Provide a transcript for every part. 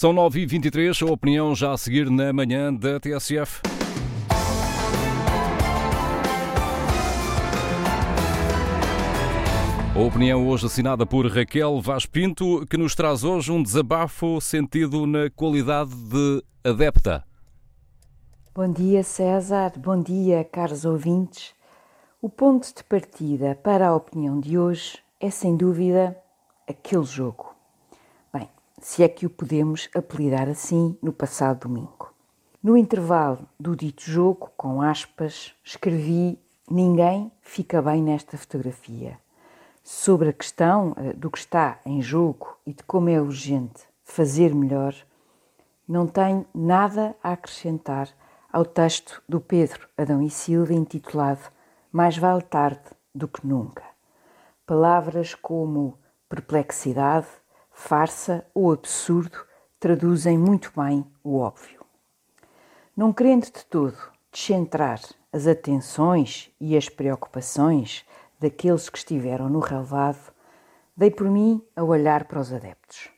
São 9h23, a opinião já a seguir na manhã da TSF. A opinião hoje assinada por Raquel Vaz Pinto, que nos traz hoje um desabafo sentido na qualidade de adepta. Bom dia, César. Bom dia, caros ouvintes. O ponto de partida para a opinião de hoje é, sem dúvida, aquele jogo. Se é que o podemos apelidar assim no passado domingo. No intervalo do dito jogo, com aspas, escrevi: Ninguém fica bem nesta fotografia sobre a questão eh, do que está em jogo e de como é urgente fazer melhor, não tenho nada a acrescentar ao texto do Pedro Adão e Silva intitulado Mais vale tarde do que nunca. Palavras como perplexidade, farsa ou absurdo traduzem muito bem o óbvio. Não querendo de todo descentrar as atenções e as preocupações daqueles que estiveram no relevado, dei por mim a olhar para os adeptos.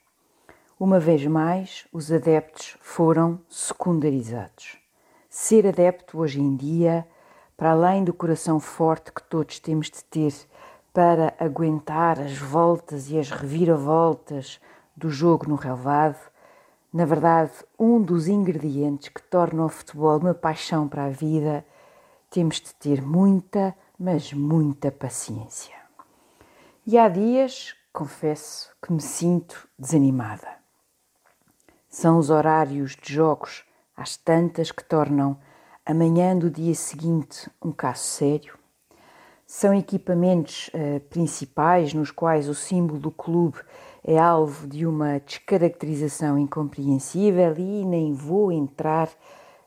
Uma vez mais, os adeptos foram secundarizados. Ser adepto hoje em dia, para além do coração forte que todos temos de ter para aguentar as voltas e as reviravoltas do jogo no relevado, na verdade, um dos ingredientes que torna o futebol uma paixão para a vida, temos de ter muita, mas muita paciência. E há dias, confesso, que me sinto desanimada. São os horários de jogos às tantas que tornam a manhã do dia seguinte um caso sério. São equipamentos uh, principais nos quais o símbolo do clube é alvo de uma descaracterização incompreensível e nem vou entrar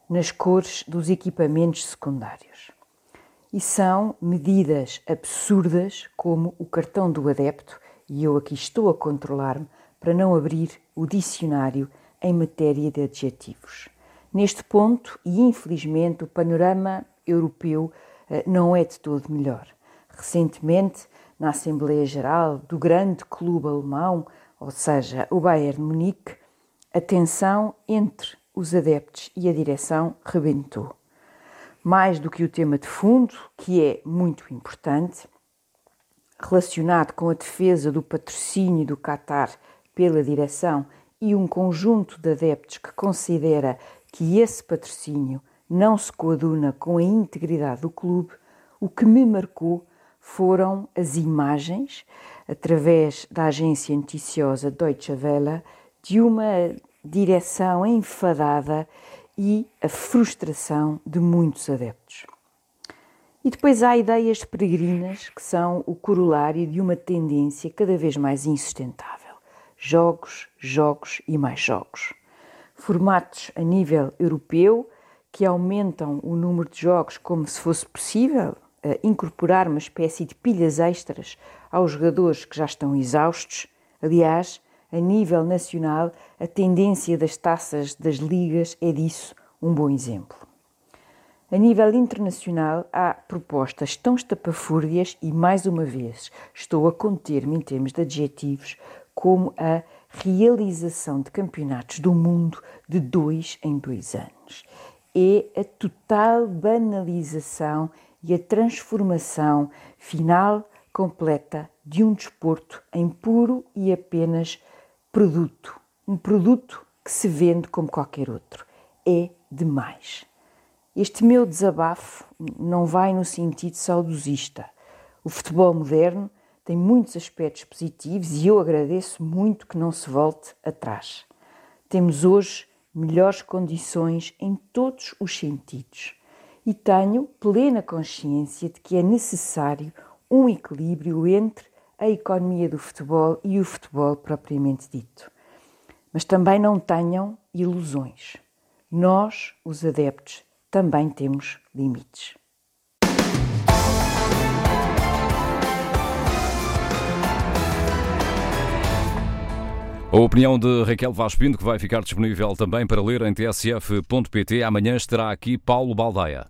nas cores dos equipamentos secundários e são medidas absurdas como o cartão do adepto, e eu aqui estou a controlar-me para não abrir o dicionário em matéria de adjetivos. Neste ponto, e infelizmente, o panorama europeu não é de todo melhor. Recentemente, na Assembleia Geral do grande clube alemão, ou seja, o Bayern Munique, a tensão entre os adeptos e a direção rebentou mais do que o tema de fundo, que é muito importante, relacionado com a defesa do patrocínio do Qatar pela direção e um conjunto de adeptos que considera que esse patrocínio não se coaduna com a integridade do clube, o que me marcou foram as imagens, através da agência noticiosa Deutsche Welle, de uma direção enfadada e a frustração de muitos adeptos. E depois há ideias peregrinas que são o corolário de uma tendência cada vez mais insustentável: jogos, jogos e mais jogos. Formatos a nível europeu que aumentam o número de jogos como se fosse possível incorporar uma espécie de pilhas extras aos jogadores que já estão exaustos. Aliás, a nível nacional, a tendência das taças das ligas é disso um bom exemplo. A nível internacional, há propostas tão estapafúrdias e, mais uma vez, estou a conter-me em termos de adjetivos, como a realização de campeonatos do mundo de dois em dois anos. É a total banalização e a transformação final completa de um desporto em puro e apenas produto, um produto que se vende como qualquer outro. É demais. Este meu desabafo não vai no sentido saudosista. O futebol moderno tem muitos aspectos positivos e eu agradeço muito que não se volte atrás. Temos hoje melhores condições em todos os sentidos e tenho plena consciência de que é necessário um equilíbrio entre a economia do futebol e o futebol propriamente dito. Mas também não tenham ilusões. Nós, os adeptos, também temos limites. A opinião de Raquel Vaz Pinto, que vai ficar disponível também para ler em tsf.pt. Amanhã estará aqui Paulo Baldaia.